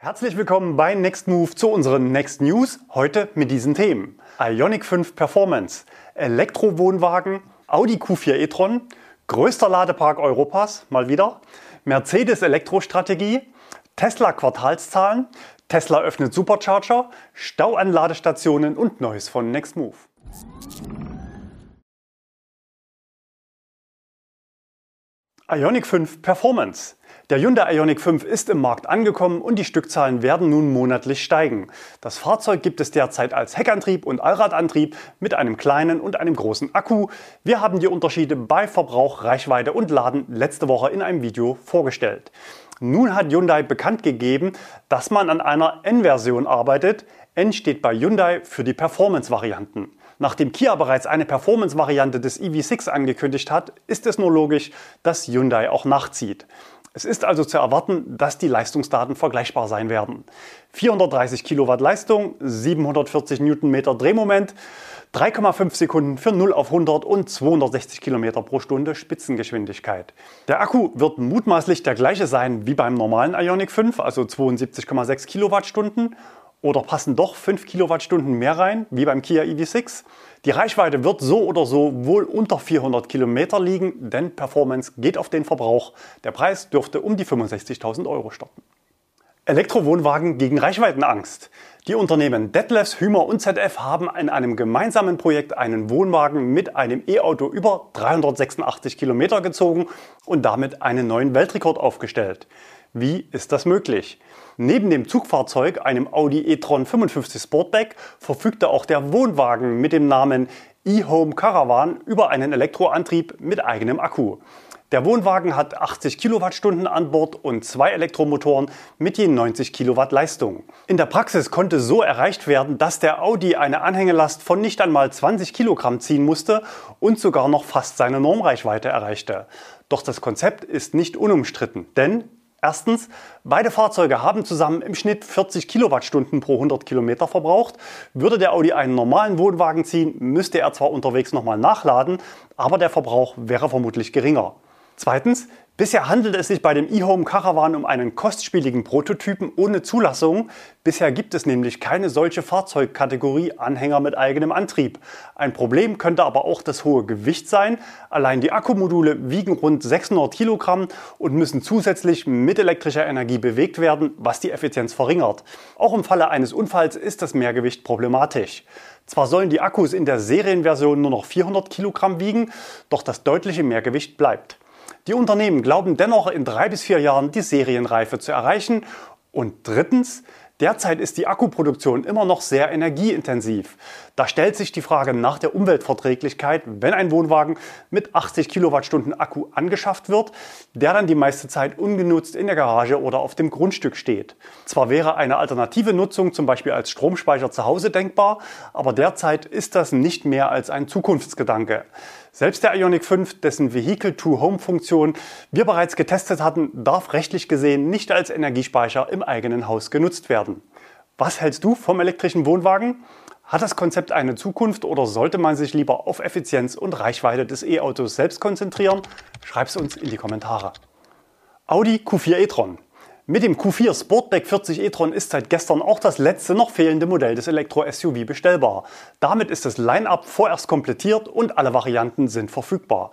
Herzlich willkommen bei Next Move zu unseren Next News. Heute mit diesen Themen. Ionic 5 Performance, Elektrowohnwagen, Audi Q4 e-tron, größter Ladepark Europas, mal wieder, Mercedes Elektrostrategie, Tesla Quartalszahlen, Tesla öffnet Supercharger, Stau an Ladestationen und Neues von Next Move. Ionic 5 Performance. Der Hyundai Ioniq 5 ist im Markt angekommen und die Stückzahlen werden nun monatlich steigen. Das Fahrzeug gibt es derzeit als Heckantrieb und Allradantrieb mit einem kleinen und einem großen Akku. Wir haben die Unterschiede bei Verbrauch, Reichweite und Laden letzte Woche in einem Video vorgestellt. Nun hat Hyundai bekannt gegeben, dass man an einer N-Version arbeitet. N steht bei Hyundai für die Performance-Varianten. Nachdem Kia bereits eine Performance-Variante des EV6 angekündigt hat, ist es nur logisch, dass Hyundai auch nachzieht. Es ist also zu erwarten, dass die Leistungsdaten vergleichbar sein werden. 430 Kilowatt Leistung, 740 Newtonmeter Drehmoment, 3,5 Sekunden für 0 auf 100 und 260 Kilometer pro Stunde Spitzengeschwindigkeit. Der Akku wird mutmaßlich der gleiche sein wie beim normalen Ioniq 5, also 72,6 Kilowattstunden oder passen doch 5 Kilowattstunden mehr rein, wie beim Kia EV6? Die Reichweite wird so oder so wohl unter 400 Kilometer liegen, denn Performance geht auf den Verbrauch. Der Preis dürfte um die 65.000 Euro starten. Elektrowohnwagen gegen Reichweitenangst. Die Unternehmen Detlefs, Hümer und ZF haben in einem gemeinsamen Projekt einen Wohnwagen mit einem E-Auto über 386 Kilometer gezogen und damit einen neuen Weltrekord aufgestellt. Wie ist das möglich? Neben dem Zugfahrzeug, einem Audi e-tron 55 Sportback, verfügte auch der Wohnwagen mit dem Namen e-Home Caravan über einen Elektroantrieb mit eigenem Akku. Der Wohnwagen hat 80 Kilowattstunden an Bord und zwei Elektromotoren mit je 90 Kilowatt Leistung. In der Praxis konnte so erreicht werden, dass der Audi eine Anhängelast von nicht einmal 20 Kilogramm ziehen musste und sogar noch fast seine Normreichweite erreichte. Doch das Konzept ist nicht unumstritten, denn Erstens, beide Fahrzeuge haben zusammen im Schnitt 40 Kilowattstunden pro 100 Kilometer verbraucht. Würde der Audi einen normalen Wohnwagen ziehen, müsste er zwar unterwegs nochmal nachladen, aber der Verbrauch wäre vermutlich geringer. Zweitens, bisher handelt es sich bei dem eHome Caravan um einen kostspieligen Prototypen ohne Zulassung. Bisher gibt es nämlich keine solche Fahrzeugkategorie Anhänger mit eigenem Antrieb. Ein Problem könnte aber auch das hohe Gewicht sein. Allein die Akkumodule wiegen rund 600 Kilogramm und müssen zusätzlich mit elektrischer Energie bewegt werden, was die Effizienz verringert. Auch im Falle eines Unfalls ist das Mehrgewicht problematisch. Zwar sollen die Akkus in der Serienversion nur noch 400 Kilogramm wiegen, doch das deutliche Mehrgewicht bleibt. Die Unternehmen glauben dennoch in drei bis vier Jahren die Serienreife zu erreichen. Und drittens, Derzeit ist die Akkuproduktion immer noch sehr energieintensiv. Da stellt sich die Frage nach der Umweltverträglichkeit, wenn ein Wohnwagen mit 80 Kilowattstunden Akku angeschafft wird, der dann die meiste Zeit ungenutzt in der Garage oder auf dem Grundstück steht. Zwar wäre eine alternative Nutzung zum Beispiel als Stromspeicher zu Hause denkbar, aber derzeit ist das nicht mehr als ein Zukunftsgedanke. Selbst der Ioniq 5, dessen Vehicle-to-Home-Funktion wir bereits getestet hatten, darf rechtlich gesehen nicht als Energiespeicher im eigenen Haus genutzt werden. Was hältst du vom elektrischen Wohnwagen? Hat das Konzept eine Zukunft oder sollte man sich lieber auf Effizienz und Reichweite des E-Autos selbst konzentrieren? Schreib es uns in die Kommentare. Audi Q4 e-tron. Mit dem Q4 Sportback 40 e-tron ist seit gestern auch das letzte noch fehlende Modell des Elektro-SUV bestellbar. Damit ist das Line-up vorerst komplettiert und alle Varianten sind verfügbar.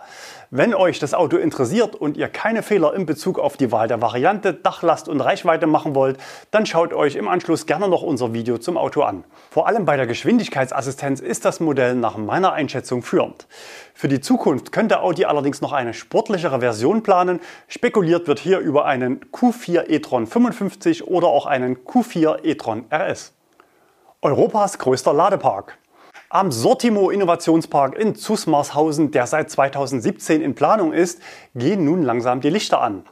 Wenn euch das Auto interessiert und ihr keine Fehler in Bezug auf die Wahl der Variante, Dachlast und Reichweite machen wollt, dann schaut euch im Anschluss gerne noch unser Video zum Auto an. Vor allem bei der Geschwindigkeitsassistenz ist das Modell nach meiner Einschätzung führend. Für die Zukunft könnte Audi allerdings noch eine sportlichere Version planen. Spekuliert wird hier über einen Q4 e-tron 55 oder auch einen Q4 e-tron RS. Europas größter Ladepark. Am Sortimo Innovationspark in Zusmarshausen, der seit 2017 in Planung ist, gehen nun langsam die Lichter an.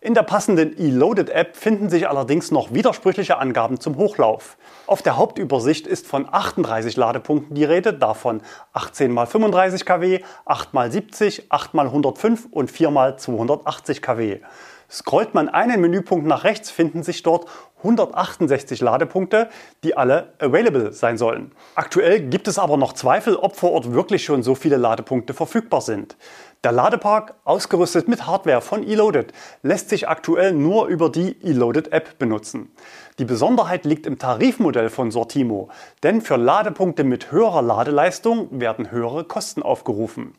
In der passenden eLoaded-App finden sich allerdings noch widersprüchliche Angaben zum Hochlauf. Auf der Hauptübersicht ist von 38 Ladepunkten die Rede, davon 18 x 35 kW, 8 x 70, 8 x 105 und 4 x 280 kW. Scrollt man einen Menüpunkt nach rechts, finden sich dort 168 Ladepunkte, die alle available sein sollen. Aktuell gibt es aber noch Zweifel, ob vor Ort wirklich schon so viele Ladepunkte verfügbar sind. Der Ladepark, ausgerüstet mit Hardware von eLoaded, lässt sich aktuell nur über die eLoaded App benutzen. Die Besonderheit liegt im Tarifmodell von Sortimo, denn für Ladepunkte mit höherer Ladeleistung werden höhere Kosten aufgerufen.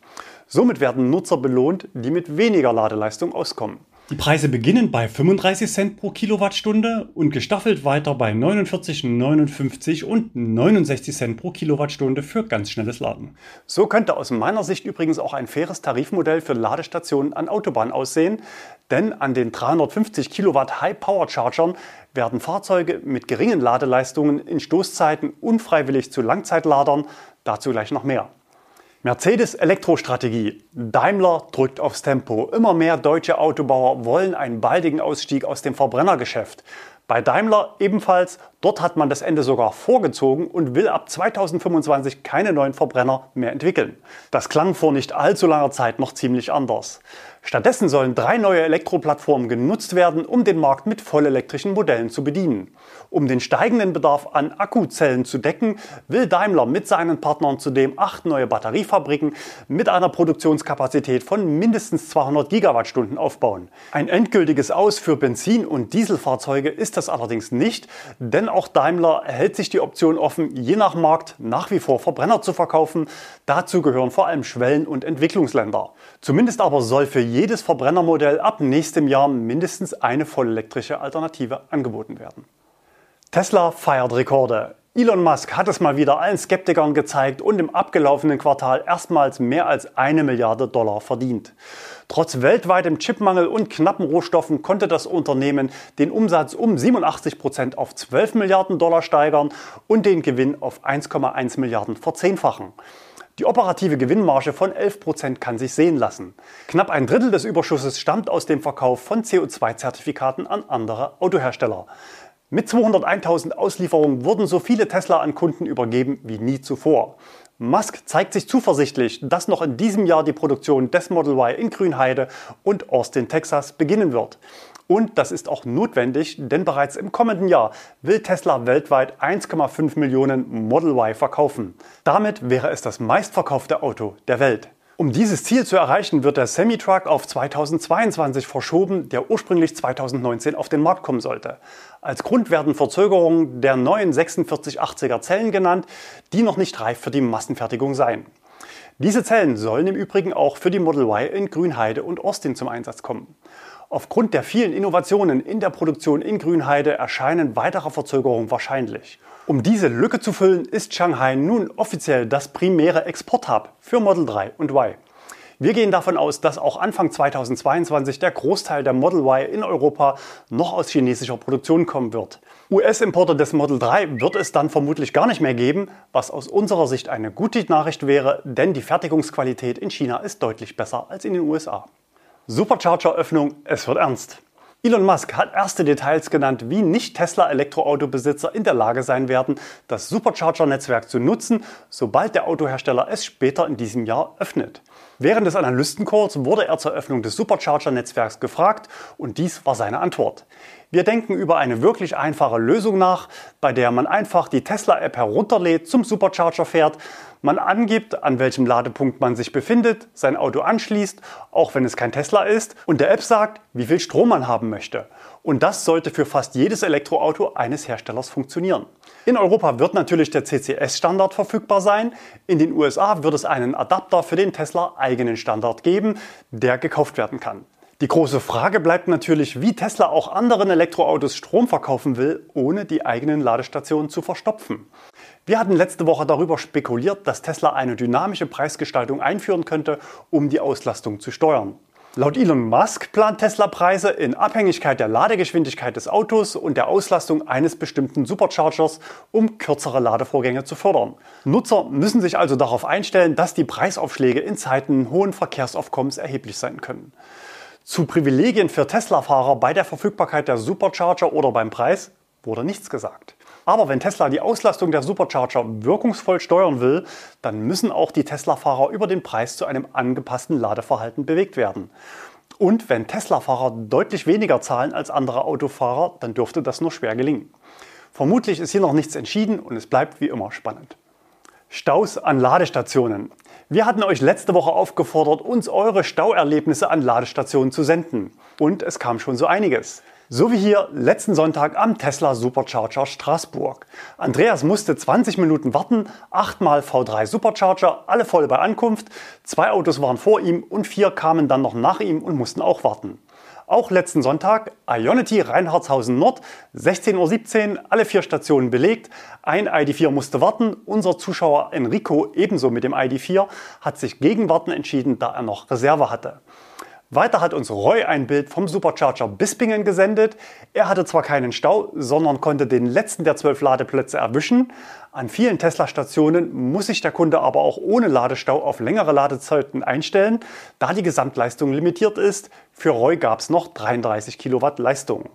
Somit werden Nutzer belohnt, die mit weniger Ladeleistung auskommen. Die Preise beginnen bei 35 Cent pro Kilowattstunde und gestaffelt weiter bei 49, 59 und 69 Cent pro Kilowattstunde für ganz schnelles Laden. So könnte aus meiner Sicht übrigens auch ein faires Tarifmodell für Ladestationen an Autobahnen aussehen, denn an den 350 Kilowatt High-Power-Chargern werden Fahrzeuge mit geringen Ladeleistungen in Stoßzeiten unfreiwillig zu Langzeitladern, dazu gleich noch mehr. Mercedes Elektrostrategie. Daimler drückt aufs Tempo. Immer mehr deutsche Autobauer wollen einen baldigen Ausstieg aus dem Verbrennergeschäft. Bei Daimler ebenfalls. Dort hat man das Ende sogar vorgezogen und will ab 2025 keine neuen Verbrenner mehr entwickeln. Das klang vor nicht allzu langer Zeit noch ziemlich anders. Stattdessen sollen drei neue Elektroplattformen genutzt werden, um den Markt mit vollelektrischen Modellen zu bedienen. Um den steigenden Bedarf an Akkuzellen zu decken, will Daimler mit seinen Partnern zudem acht neue Batteriefabriken mit einer Produktionskapazität von mindestens 200 Gigawattstunden aufbauen. Ein endgültiges Aus für Benzin- und Dieselfahrzeuge ist das allerdings nicht, denn auch Daimler hält sich die Option offen, je nach Markt nach wie vor Verbrenner zu verkaufen. Dazu gehören vor allem Schwellen- und Entwicklungsländer. Zumindest aber soll für jedes Verbrennermodell ab nächstem Jahr mindestens eine vollelektrische Alternative angeboten werden. Tesla feiert Rekorde. Elon Musk hat es mal wieder allen Skeptikern gezeigt und im abgelaufenen Quartal erstmals mehr als eine Milliarde Dollar verdient. Trotz weltweitem Chipmangel und knappen Rohstoffen konnte das Unternehmen den Umsatz um 87 Prozent auf 12 Milliarden Dollar steigern und den Gewinn auf 1,1 Milliarden verzehnfachen. Die operative Gewinnmarge von 11% kann sich sehen lassen. Knapp ein Drittel des Überschusses stammt aus dem Verkauf von CO2-Zertifikaten an andere Autohersteller. Mit 201.000 Auslieferungen wurden so viele Tesla an Kunden übergeben wie nie zuvor. Musk zeigt sich zuversichtlich, dass noch in diesem Jahr die Produktion des Model Y in Grünheide und Austin, Texas beginnen wird. Und das ist auch notwendig, denn bereits im kommenden Jahr will Tesla weltweit 1,5 Millionen Model Y verkaufen. Damit wäre es das meistverkaufte Auto der Welt. Um dieses Ziel zu erreichen, wird der Semi-Truck auf 2022 verschoben, der ursprünglich 2019 auf den Markt kommen sollte. Als Grund werden Verzögerungen der neuen 4680er Zellen genannt, die noch nicht reif für die Massenfertigung seien. Diese Zellen sollen im Übrigen auch für die Model Y in Grünheide und Austin zum Einsatz kommen. Aufgrund der vielen Innovationen in der Produktion in Grünheide erscheinen weitere Verzögerungen wahrscheinlich. Um diese Lücke zu füllen, ist Shanghai nun offiziell das primäre Exporthub für Model 3 und Y. Wir gehen davon aus, dass auch Anfang 2022 der Großteil der Model Y in Europa noch aus chinesischer Produktion kommen wird. US-Importe des Model 3 wird es dann vermutlich gar nicht mehr geben, was aus unserer Sicht eine gute Nachricht wäre, denn die Fertigungsqualität in China ist deutlich besser als in den USA. Supercharger-Öffnung, es wird ernst. Elon Musk hat erste Details genannt, wie Nicht-Tesla-Elektroautobesitzer in der Lage sein werden, das Supercharger-Netzwerk zu nutzen, sobald der Autohersteller es später in diesem Jahr öffnet. Während des Analystencalls wurde er zur Öffnung des Supercharger-Netzwerks gefragt und dies war seine Antwort. Wir denken über eine wirklich einfache Lösung nach, bei der man einfach die Tesla-App herunterlädt, zum Supercharger fährt, man angibt, an welchem Ladepunkt man sich befindet, sein Auto anschließt, auch wenn es kein Tesla ist, und der App sagt, wie viel Strom man haben möchte. Und das sollte für fast jedes Elektroauto eines Herstellers funktionieren. In Europa wird natürlich der CCS-Standard verfügbar sein. In den USA wird es einen Adapter für den Tesla eigenen Standard geben, der gekauft werden kann. Die große Frage bleibt natürlich, wie Tesla auch anderen Elektroautos Strom verkaufen will, ohne die eigenen Ladestationen zu verstopfen. Wir hatten letzte Woche darüber spekuliert, dass Tesla eine dynamische Preisgestaltung einführen könnte, um die Auslastung zu steuern. Laut Elon Musk plant Tesla Preise in Abhängigkeit der Ladegeschwindigkeit des Autos und der Auslastung eines bestimmten Superchargers, um kürzere Ladevorgänge zu fördern. Nutzer müssen sich also darauf einstellen, dass die Preisaufschläge in Zeiten hohen Verkehrsaufkommens erheblich sein können. Zu Privilegien für Tesla-Fahrer bei der Verfügbarkeit der Supercharger oder beim Preis wurde nichts gesagt. Aber wenn Tesla die Auslastung der Supercharger wirkungsvoll steuern will, dann müssen auch die Tesla-Fahrer über den Preis zu einem angepassten Ladeverhalten bewegt werden. Und wenn Tesla-Fahrer deutlich weniger zahlen als andere Autofahrer, dann dürfte das nur schwer gelingen. Vermutlich ist hier noch nichts entschieden und es bleibt wie immer spannend. Staus an Ladestationen. Wir hatten euch letzte Woche aufgefordert, uns eure Stauerlebnisse an Ladestationen zu senden. Und es kam schon so einiges. So wie hier letzten Sonntag am Tesla Supercharger Straßburg. Andreas musste 20 Minuten warten, achtmal V3 Supercharger, alle voll bei Ankunft. Zwei Autos waren vor ihm und vier kamen dann noch nach ihm und mussten auch warten. Auch letzten Sonntag Ionity Reinhardshausen Nord, 16.17 Uhr, alle vier Stationen belegt. Ein ID4 musste warten. Unser Zuschauer Enrico, ebenso mit dem ID4, hat sich gegen Warten entschieden, da er noch Reserve hatte. Weiter hat uns Roy ein Bild vom Supercharger Bispingen gesendet. Er hatte zwar keinen Stau, sondern konnte den letzten der zwölf Ladeplätze erwischen. An vielen Tesla-Stationen muss sich der Kunde aber auch ohne Ladestau auf längere Ladezeiten einstellen, da die Gesamtleistung limitiert ist. Für Roy gab es noch 33 Kilowatt Leistung.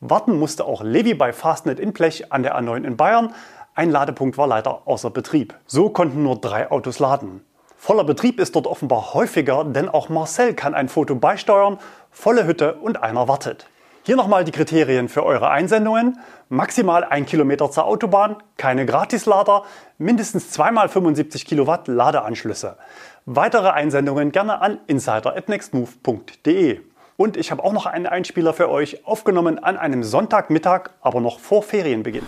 Warten musste auch Levi bei Fastnet in Blech an der A9 in Bayern. Ein Ladepunkt war leider außer Betrieb. So konnten nur drei Autos laden. Voller Betrieb ist dort offenbar häufiger, denn auch Marcel kann ein Foto beisteuern, volle Hütte und einer wartet. Hier nochmal die Kriterien für eure Einsendungen. Maximal 1 Kilometer zur Autobahn, keine Gratislader, mindestens zweimal 75 Kilowatt Ladeanschlüsse. Weitere Einsendungen gerne an insider.nextmove.de. Und ich habe auch noch einen Einspieler für euch, aufgenommen an einem Sonntagmittag, aber noch vor Ferienbeginn.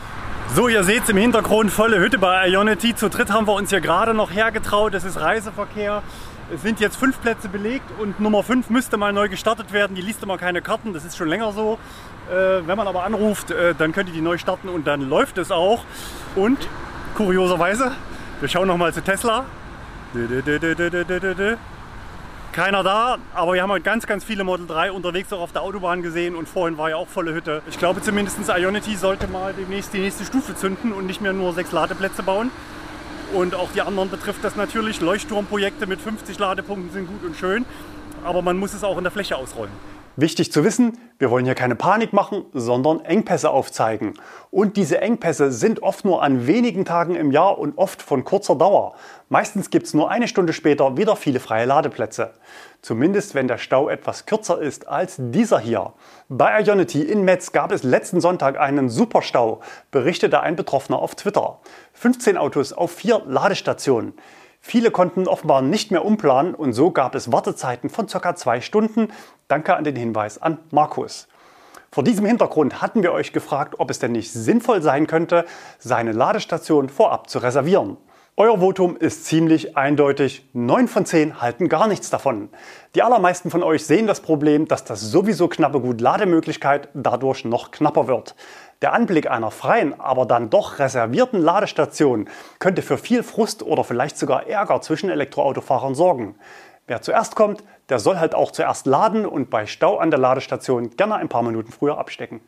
So, ihr seht es im Hintergrund, volle Hütte bei Ionity. Zu dritt haben wir uns hier gerade noch hergetraut. Es ist Reiseverkehr. Es sind jetzt fünf Plätze belegt und Nummer fünf müsste mal neu gestartet werden. Die liest immer keine Karten, das ist schon länger so. Äh, wenn man aber anruft, äh, dann könnt ihr die neu starten und dann läuft es auch. Und kurioserweise, wir schauen noch mal zu Tesla. Keiner da, aber wir haben heute ganz, ganz viele Model 3 unterwegs auch auf der Autobahn gesehen und vorhin war ja auch volle Hütte. Ich glaube zumindest Ionity sollte mal demnächst die nächste Stufe zünden und nicht mehr nur sechs Ladeplätze bauen. Und auch die anderen betrifft das natürlich. Leuchtturmprojekte mit 50 Ladepunkten sind gut und schön, aber man muss es auch in der Fläche ausrollen. Wichtig zu wissen, wir wollen hier keine Panik machen, sondern Engpässe aufzeigen. Und diese Engpässe sind oft nur an wenigen Tagen im Jahr und oft von kurzer Dauer. Meistens gibt es nur eine Stunde später wieder viele freie Ladeplätze. Zumindest wenn der Stau etwas kürzer ist als dieser hier. Bei Ionity in Metz gab es letzten Sonntag einen Superstau, berichtete ein Betroffener auf Twitter. 15 Autos auf vier Ladestationen. Viele konnten offenbar nicht mehr umplanen und so gab es Wartezeiten von ca. zwei Stunden. Danke an den Hinweis an Markus. Vor diesem Hintergrund hatten wir euch gefragt, ob es denn nicht sinnvoll sein könnte, seine Ladestation vorab zu reservieren. Euer Votum ist ziemlich eindeutig. 9 von 10 halten gar nichts davon. Die allermeisten von euch sehen das Problem, dass das sowieso knappe Gut Lademöglichkeit dadurch noch knapper wird. Der Anblick einer freien, aber dann doch reservierten Ladestation könnte für viel Frust oder vielleicht sogar Ärger zwischen Elektroautofahrern sorgen. Wer zuerst kommt, der soll halt auch zuerst laden und bei Stau an der Ladestation gerne ein paar Minuten früher abstecken.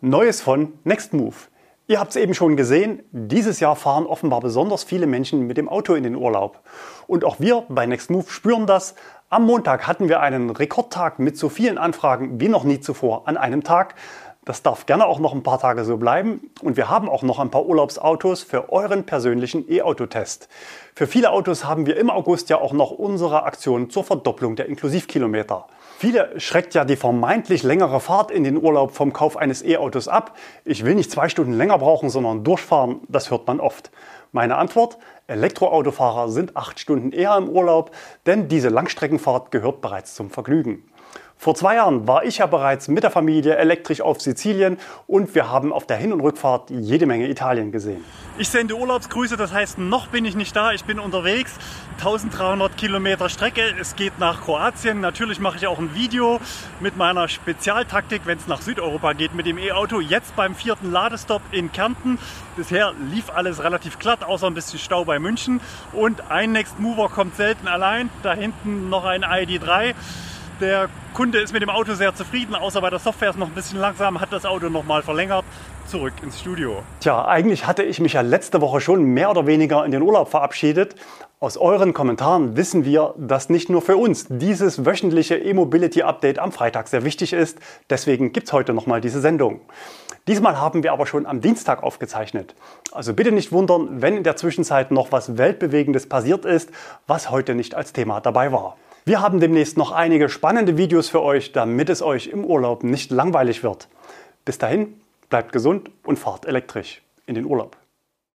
Neues von Nextmove. Ihr habt es eben schon gesehen, dieses Jahr fahren offenbar besonders viele Menschen mit dem Auto in den Urlaub. Und auch wir bei Nextmove spüren das. Am Montag hatten wir einen Rekordtag mit so vielen Anfragen wie noch nie zuvor an einem Tag. Das darf gerne auch noch ein paar Tage so bleiben. Und wir haben auch noch ein paar Urlaubsautos für euren persönlichen E-Auto-Test. Für viele Autos haben wir im August ja auch noch unsere Aktion zur Verdopplung der Inklusivkilometer. Viele schreckt ja die vermeintlich längere Fahrt in den Urlaub vom Kauf eines E-Autos ab. Ich will nicht zwei Stunden länger brauchen, sondern durchfahren, das hört man oft. Meine Antwort, Elektroautofahrer sind acht Stunden eher im Urlaub, denn diese Langstreckenfahrt gehört bereits zum Vergnügen. Vor zwei Jahren war ich ja bereits mit der Familie elektrisch auf Sizilien und wir haben auf der Hin- und Rückfahrt jede Menge Italien gesehen. Ich sende Urlaubsgrüße, das heißt, noch bin ich nicht da, ich bin unterwegs. 1300 Kilometer Strecke, es geht nach Kroatien. Natürlich mache ich auch ein Video mit meiner Spezialtaktik, wenn es nach Südeuropa geht mit dem E-Auto. Jetzt beim vierten Ladestopp in Kärnten. Bisher lief alles relativ glatt, außer ein bisschen Stau bei München. Und ein Next Mover kommt selten allein. Da hinten noch ein ID3. Der Kunde ist mit dem Auto sehr zufrieden, außer bei der Software ist noch ein bisschen langsam, hat das Auto nochmal verlängert. Zurück ins Studio. Tja, eigentlich hatte ich mich ja letzte Woche schon mehr oder weniger in den Urlaub verabschiedet. Aus euren Kommentaren wissen wir, dass nicht nur für uns dieses wöchentliche E-Mobility-Update am Freitag sehr wichtig ist. Deswegen gibt es heute nochmal diese Sendung. Diesmal haben wir aber schon am Dienstag aufgezeichnet. Also bitte nicht wundern, wenn in der Zwischenzeit noch was Weltbewegendes passiert ist, was heute nicht als Thema dabei war. Wir haben demnächst noch einige spannende Videos für euch, damit es euch im Urlaub nicht langweilig wird. Bis dahin, bleibt gesund und fahrt elektrisch in den Urlaub.